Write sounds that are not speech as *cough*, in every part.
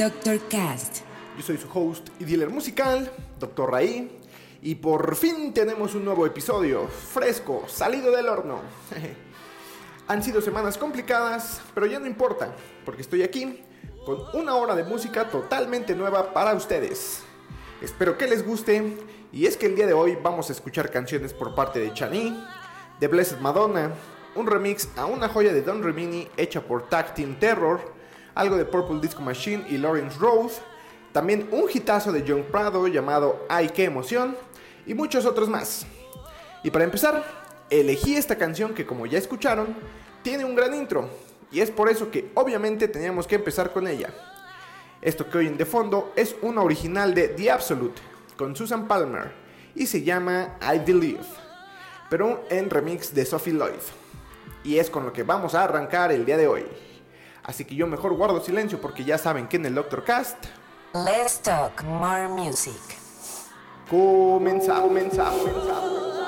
Dr. Cast. Yo soy su host y dealer musical, Dr. Raí. Y por fin tenemos un nuevo episodio, fresco, salido del horno. *laughs* Han sido semanas complicadas, pero ya no importa, porque estoy aquí con una hora de música totalmente nueva para ustedes. Espero que les guste, y es que el día de hoy vamos a escuchar canciones por parte de Chani, de Blessed Madonna, un remix a una joya de Don Remini hecha por Tag Team Terror, algo de Purple Disco Machine y Lawrence Rose, también un hitazo de John Prado llamado Ay qué emoción, y muchos otros más. Y para empezar, elegí esta canción que como ya escucharon, tiene un gran intro, y es por eso que obviamente teníamos que empezar con ella. Esto que oyen de fondo es una original de The Absolute, con Susan Palmer, y se llama I Believe, pero en remix de Sophie Lloyd. Y es con lo que vamos a arrancar el día de hoy. Así que yo mejor guardo silencio porque ya saben que en el Doctor Cast Let's talk more music. comenzamos, comenzamos, comenzamos.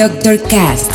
Doctor Cast.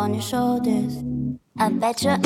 on your shoulders. I bet your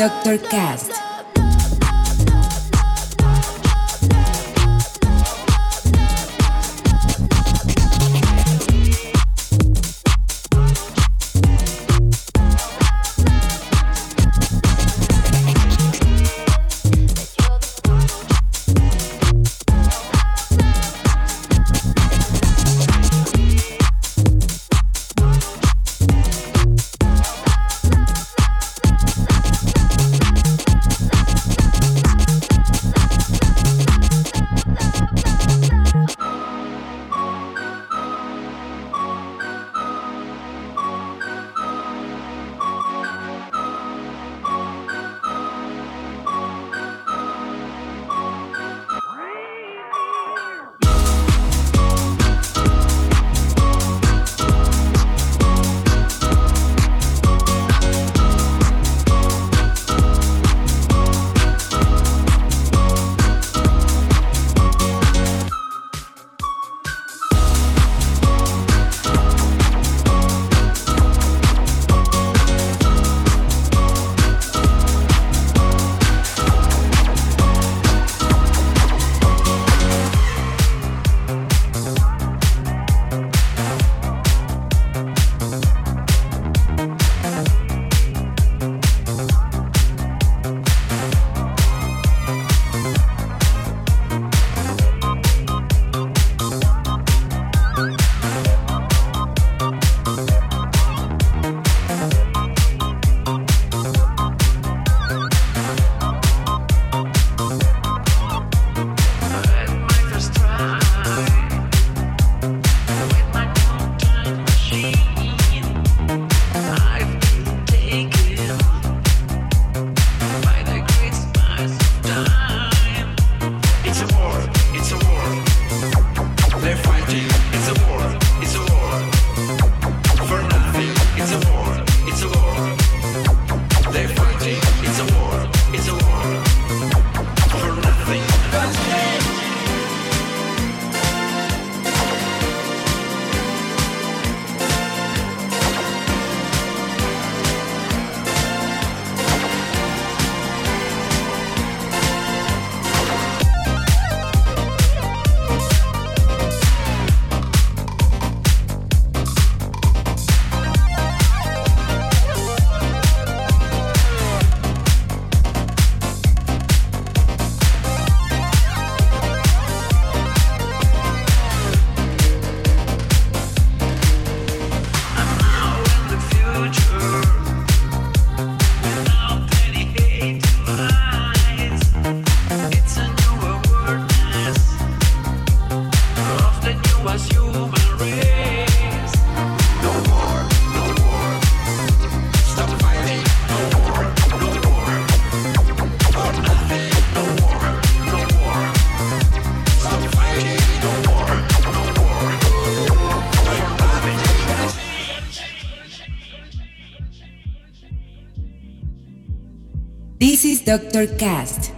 Doctor Cast. Doctor Cast.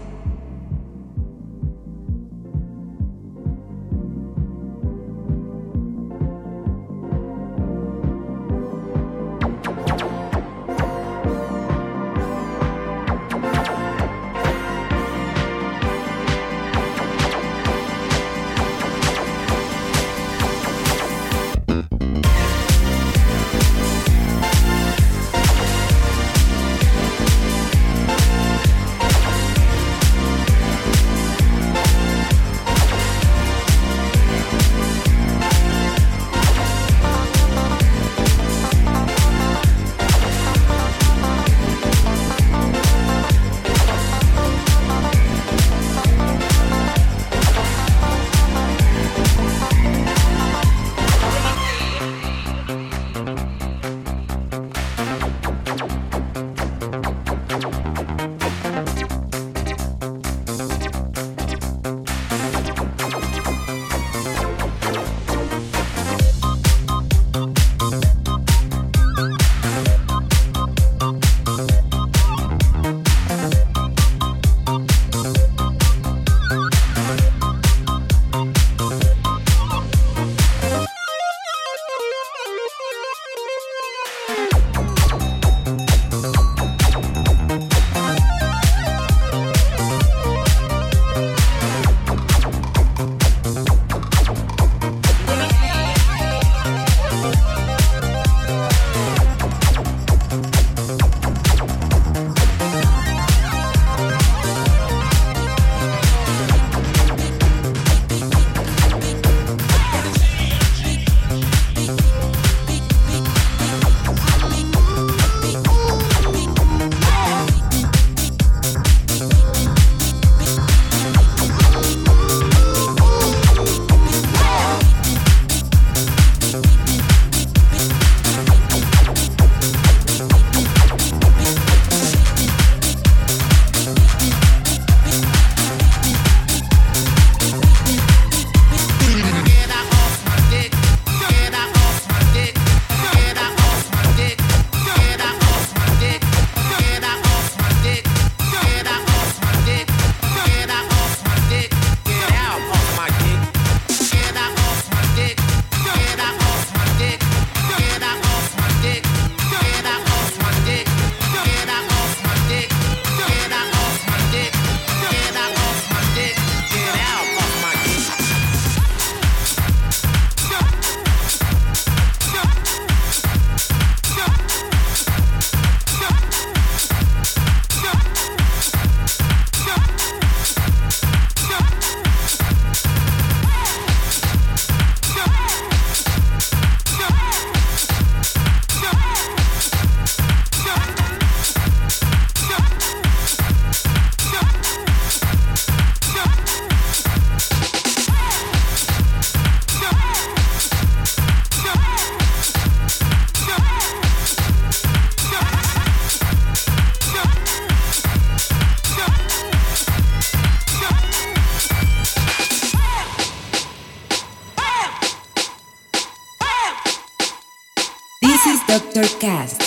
Dr. Cast.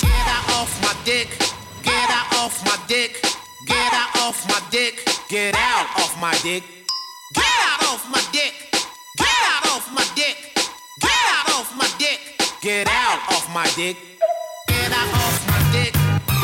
Get out off my dick. Get out off my dick. Get out off my dick. Get out off my dick. Get out off my dick. Get out off my dick. Get out off my dick. Get out off my dick. Get out off my dick.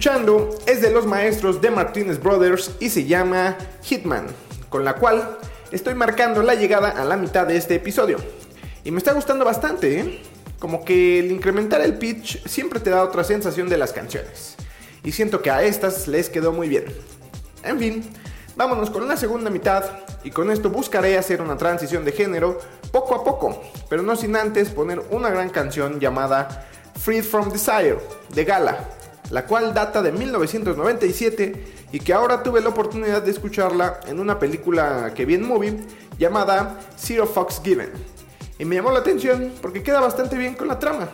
escuchando es de los maestros de Martinez Brothers y se llama Hitman, con la cual estoy marcando la llegada a la mitad de este episodio. Y me está gustando bastante, ¿eh? Como que el incrementar el pitch siempre te da otra sensación de las canciones. Y siento que a estas les quedó muy bien. En fin, vámonos con la segunda mitad y con esto buscaré hacer una transición de género poco a poco, pero no sin antes poner una gran canción llamada Freed from Desire de Gala, la cual data de 1997 y que ahora tuve la oportunidad de escucharla en una película que vi en movie llamada Zero Fox Given. Y me llamó la atención porque queda bastante bien con la trama.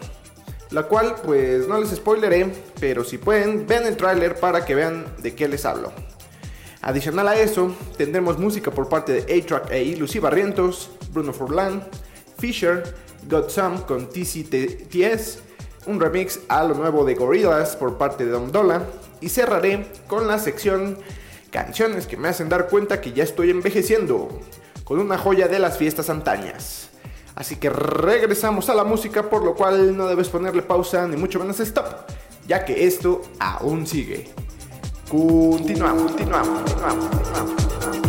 La cual pues no les spoileré, pero si pueden, ven el tráiler para que vean de qué les hablo. Adicional a eso, tendremos música por parte de A-Track e Lucy Barrientos, Bruno Forlán, Fisher, Got Some con TCTS, un remix a lo nuevo de Gorillaz por parte de Dom Dola y cerraré con la sección canciones que me hacen dar cuenta que ya estoy envejeciendo, con una joya de las fiestas antañas. Así que regresamos a la música, por lo cual no debes ponerle pausa ni mucho menos stop, ya que esto aún sigue. Continuamos, continuamos, continuamos, continuamos. He's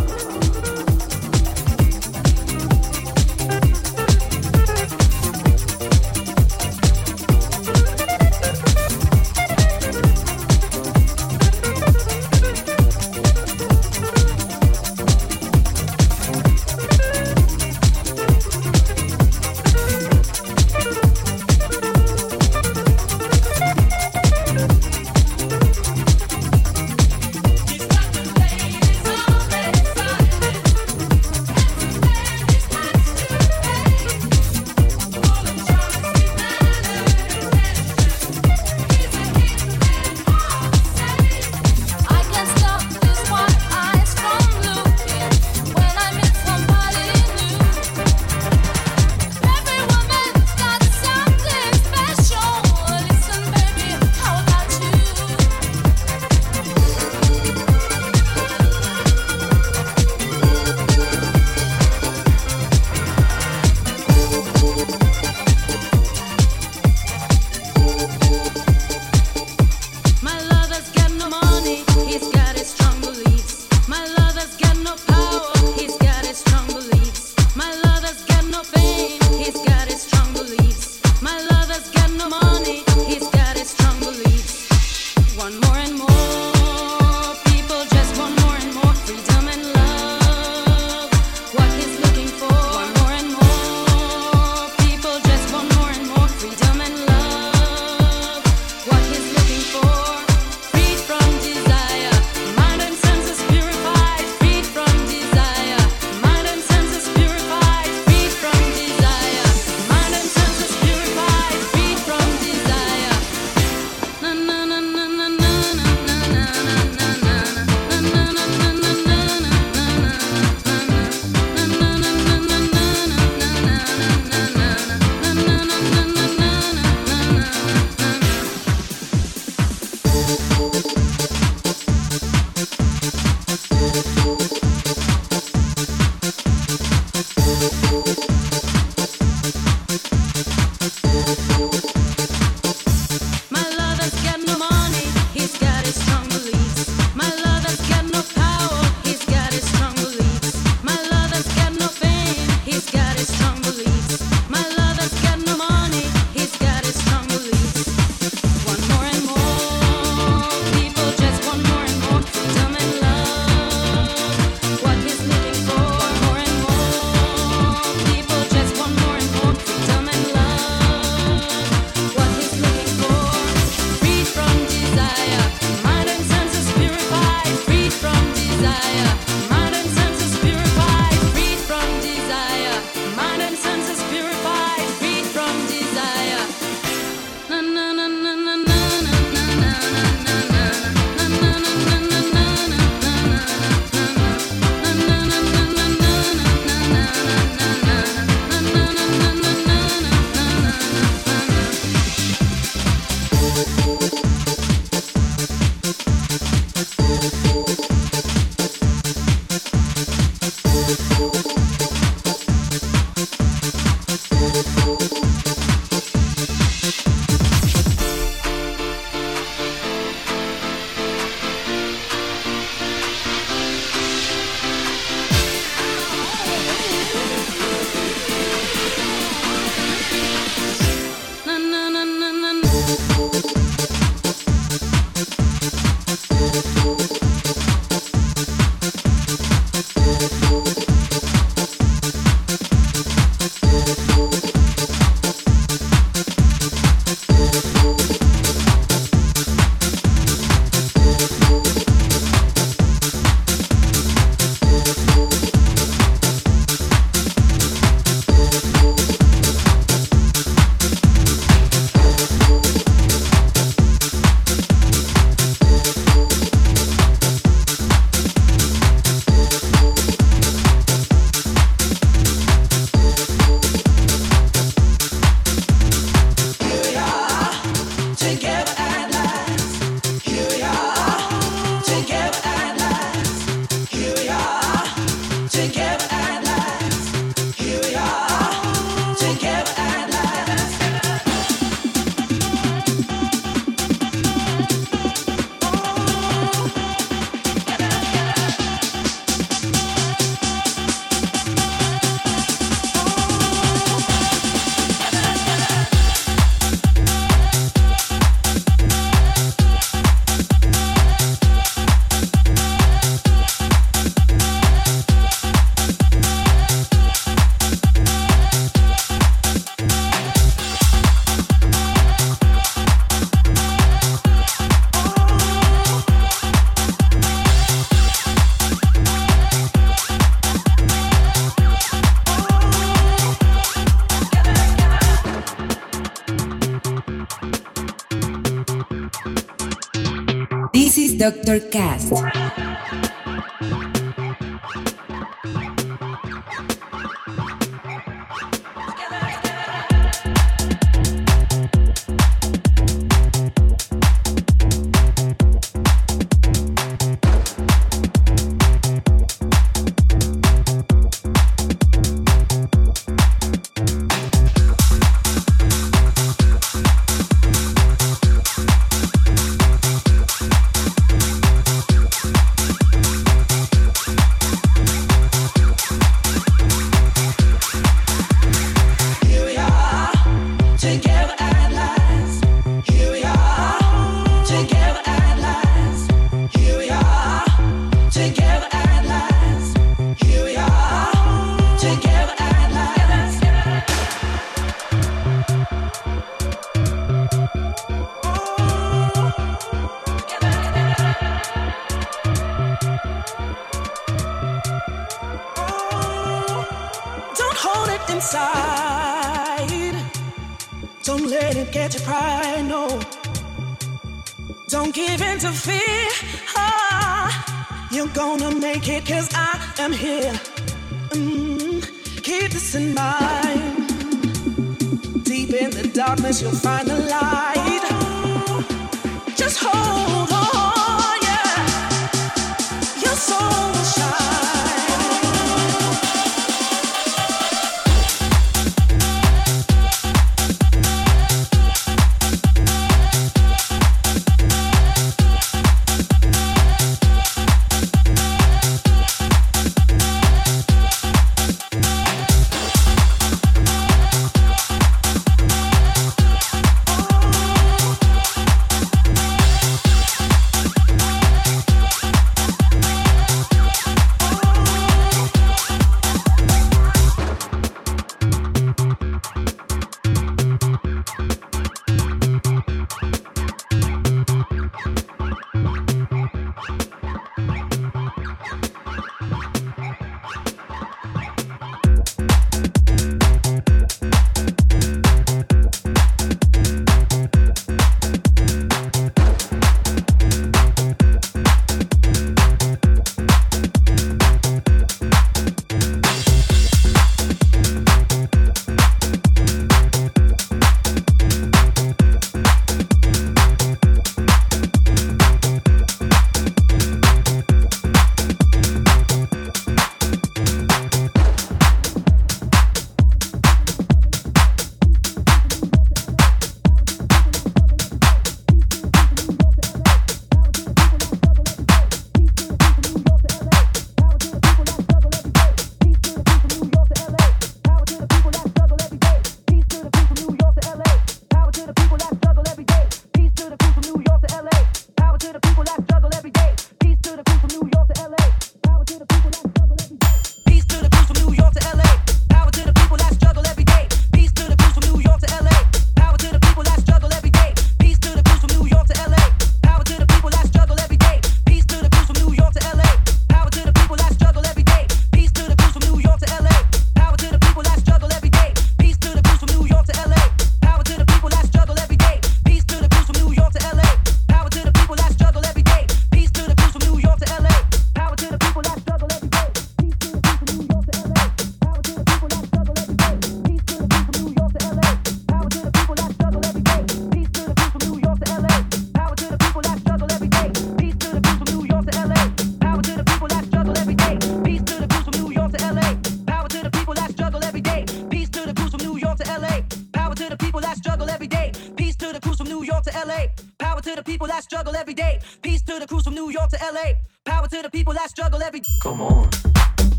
Doctor Cast.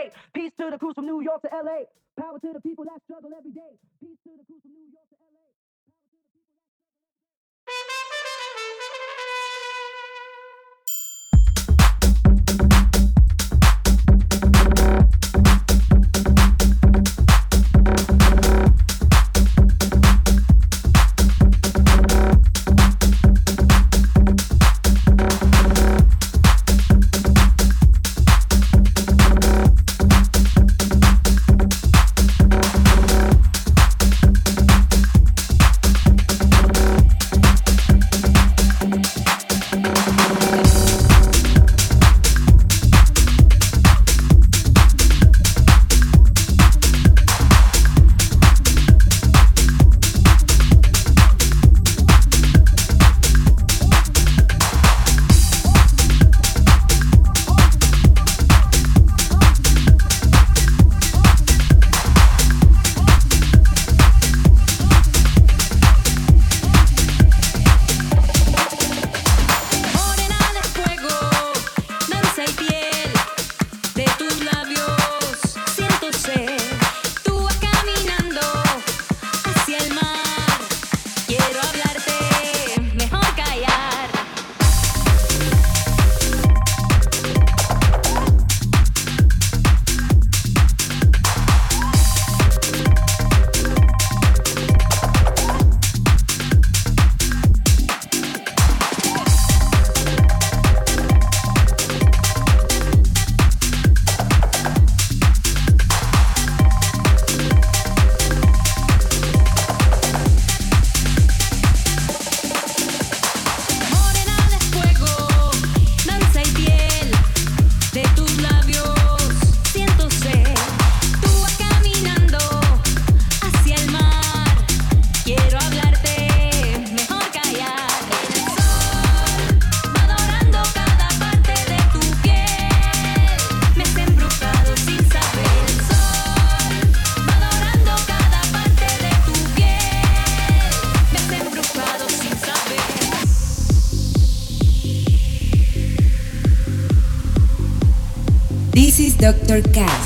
day. Peace to the crews from New York to LA. Power to the people that struggle every day. Peace to the crews from New York to LA. power to the people Cat.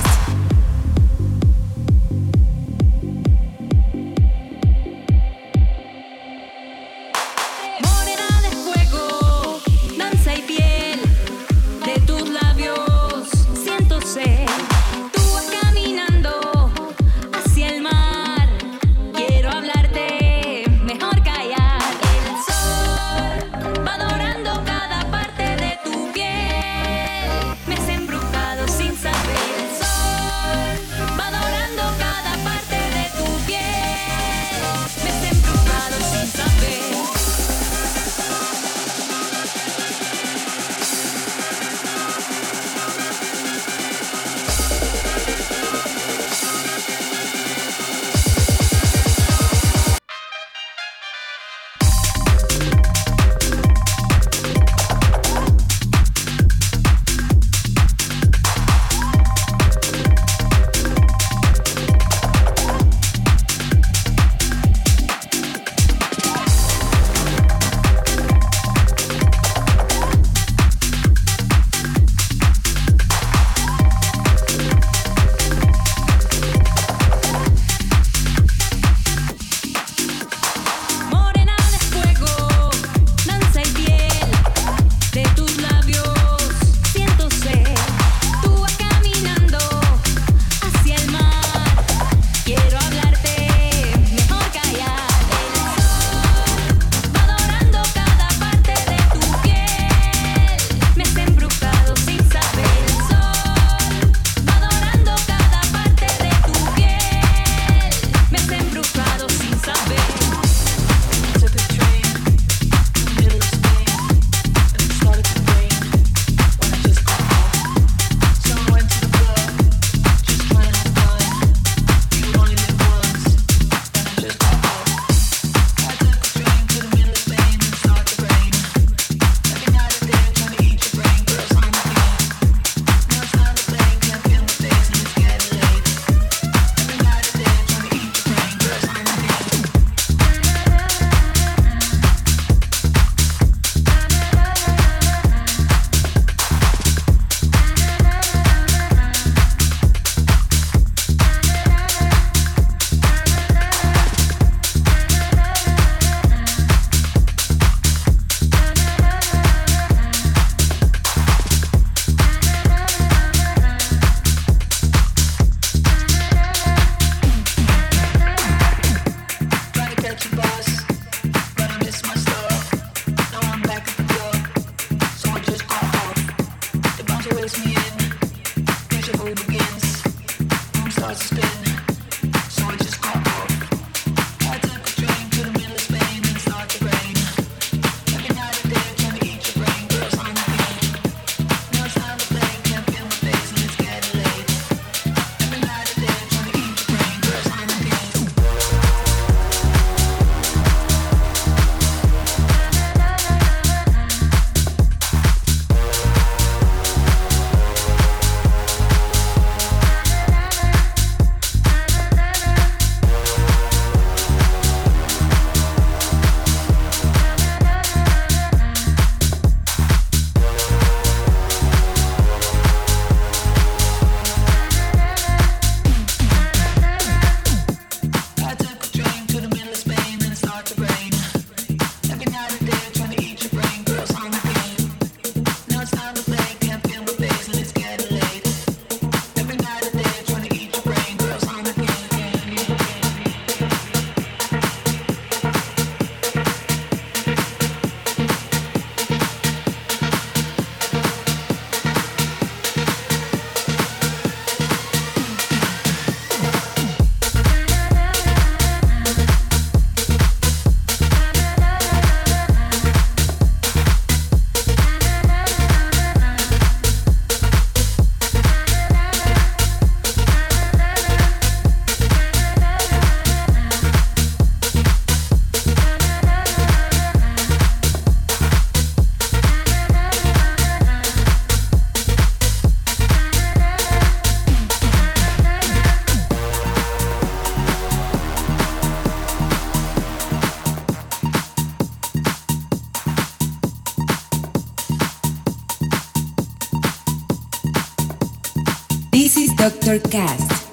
Doctor Cast.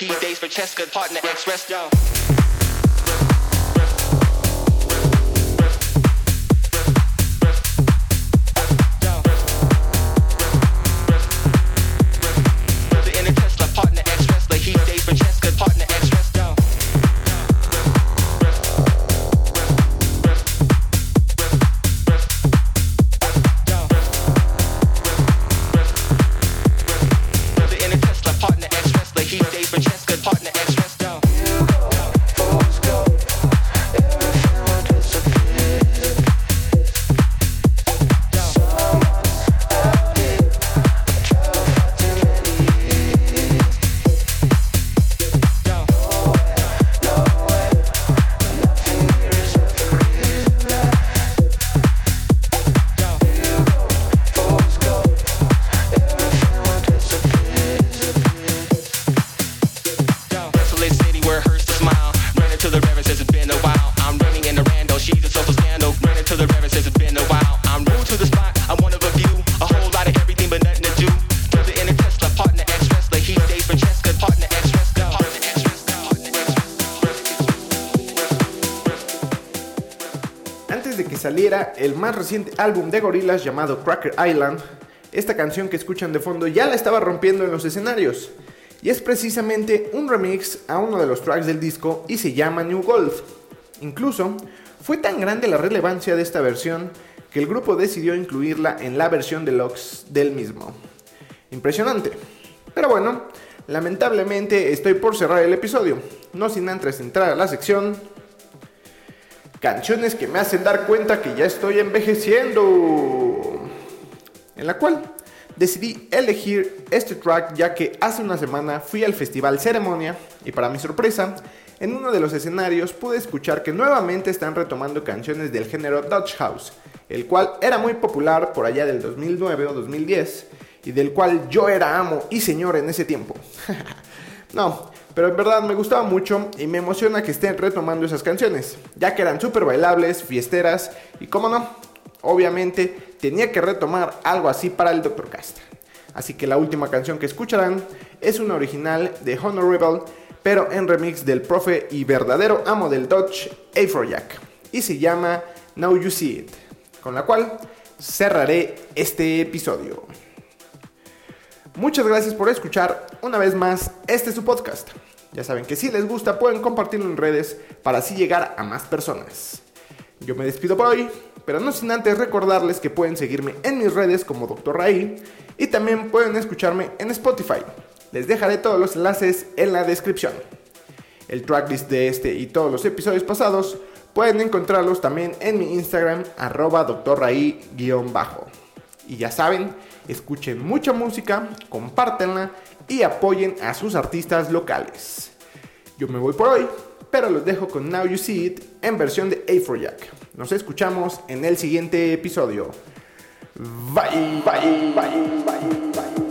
P days for Cheska, partner X, rest. Saliera el más reciente álbum de Gorillaz llamado Cracker Island, esta canción que escuchan de fondo ya la estaba rompiendo en los escenarios. Y es precisamente un remix a uno de los tracks del disco y se llama New Gold. Incluso fue tan grande la relevancia de esta versión que el grupo decidió incluirla en la versión deluxe del mismo. Impresionante. Pero bueno, lamentablemente estoy por cerrar el episodio, no sin antes entrar a la sección Canciones que me hacen dar cuenta que ya estoy envejeciendo. En la cual decidí elegir este track ya que hace una semana fui al festival Ceremonia y para mi sorpresa, en uno de los escenarios pude escuchar que nuevamente están retomando canciones del género Dutch House, el cual era muy popular por allá del 2009 o 2010 y del cual yo era amo y señor en ese tiempo. *laughs* No, pero en verdad me gustaba mucho y me emociona que estén retomando esas canciones, ya que eran súper bailables, fiesteras y como no, obviamente tenía que retomar algo así para el Dr. Cast. Así que la última canción que escucharán es una original de Honorable, pero en remix del profe y verdadero amo del Dodge, Afrojack, y se llama Now You See It, con la cual cerraré este episodio. Muchas gracias por escuchar una vez más este su podcast. Ya saben que si les gusta pueden compartirlo en redes para así llegar a más personas. Yo me despido por hoy, pero no sin antes recordarles que pueden seguirme en mis redes como Dr. Ray y también pueden escucharme en Spotify. Les dejaré todos los enlaces en la descripción. El tracklist de este y todos los episodios pasados pueden encontrarlos también en mi Instagram arroba drraí-bajo. Y ya saben, escuchen mucha música, compártenla y apoyen a sus artistas locales. Yo me voy por hoy, pero los dejo con Now You See It en versión de Afrojack. Nos escuchamos en el siguiente episodio. Bye, bye, bye, bye, bye.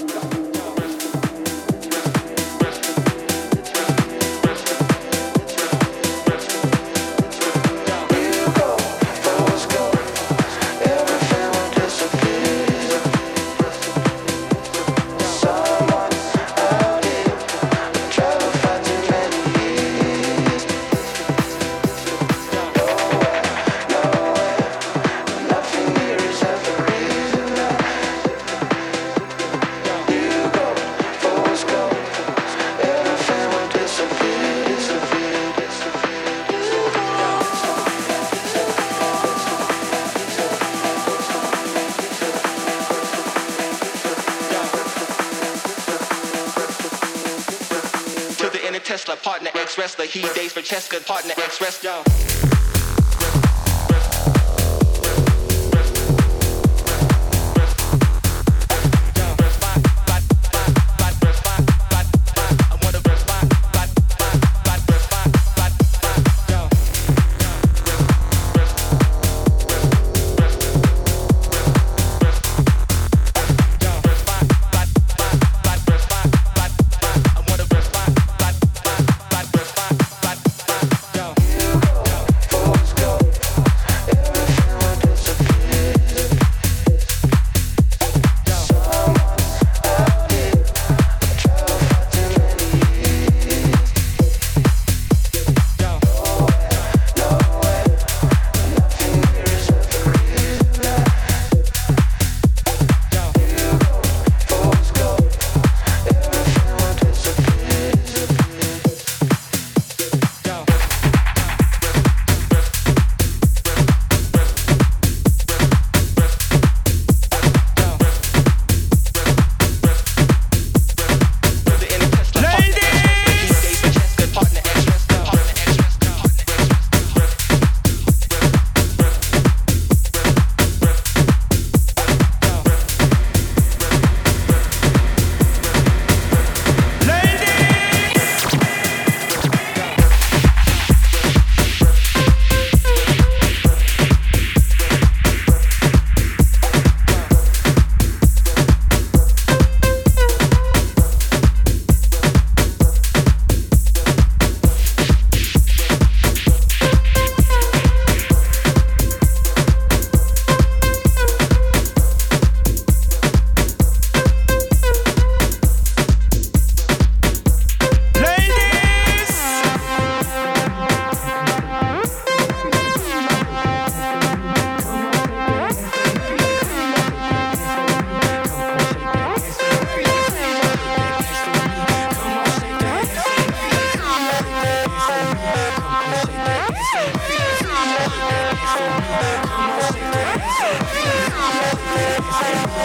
Wrestler. He dates for Cheska, partner ex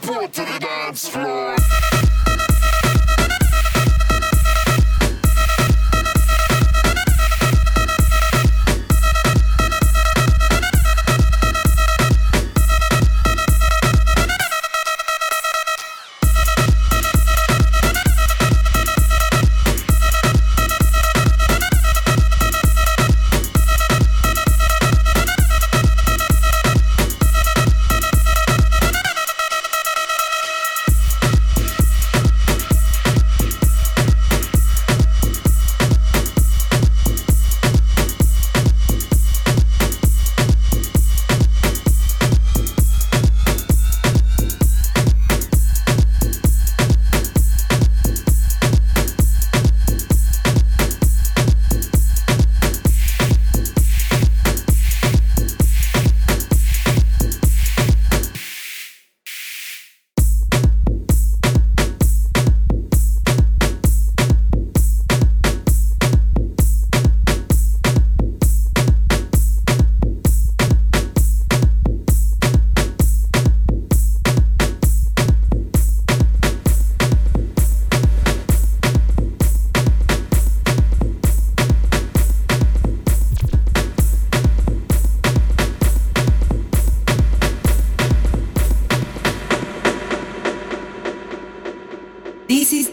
Get to the dance floor.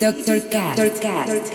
Dr. Cat. Dr. Cat.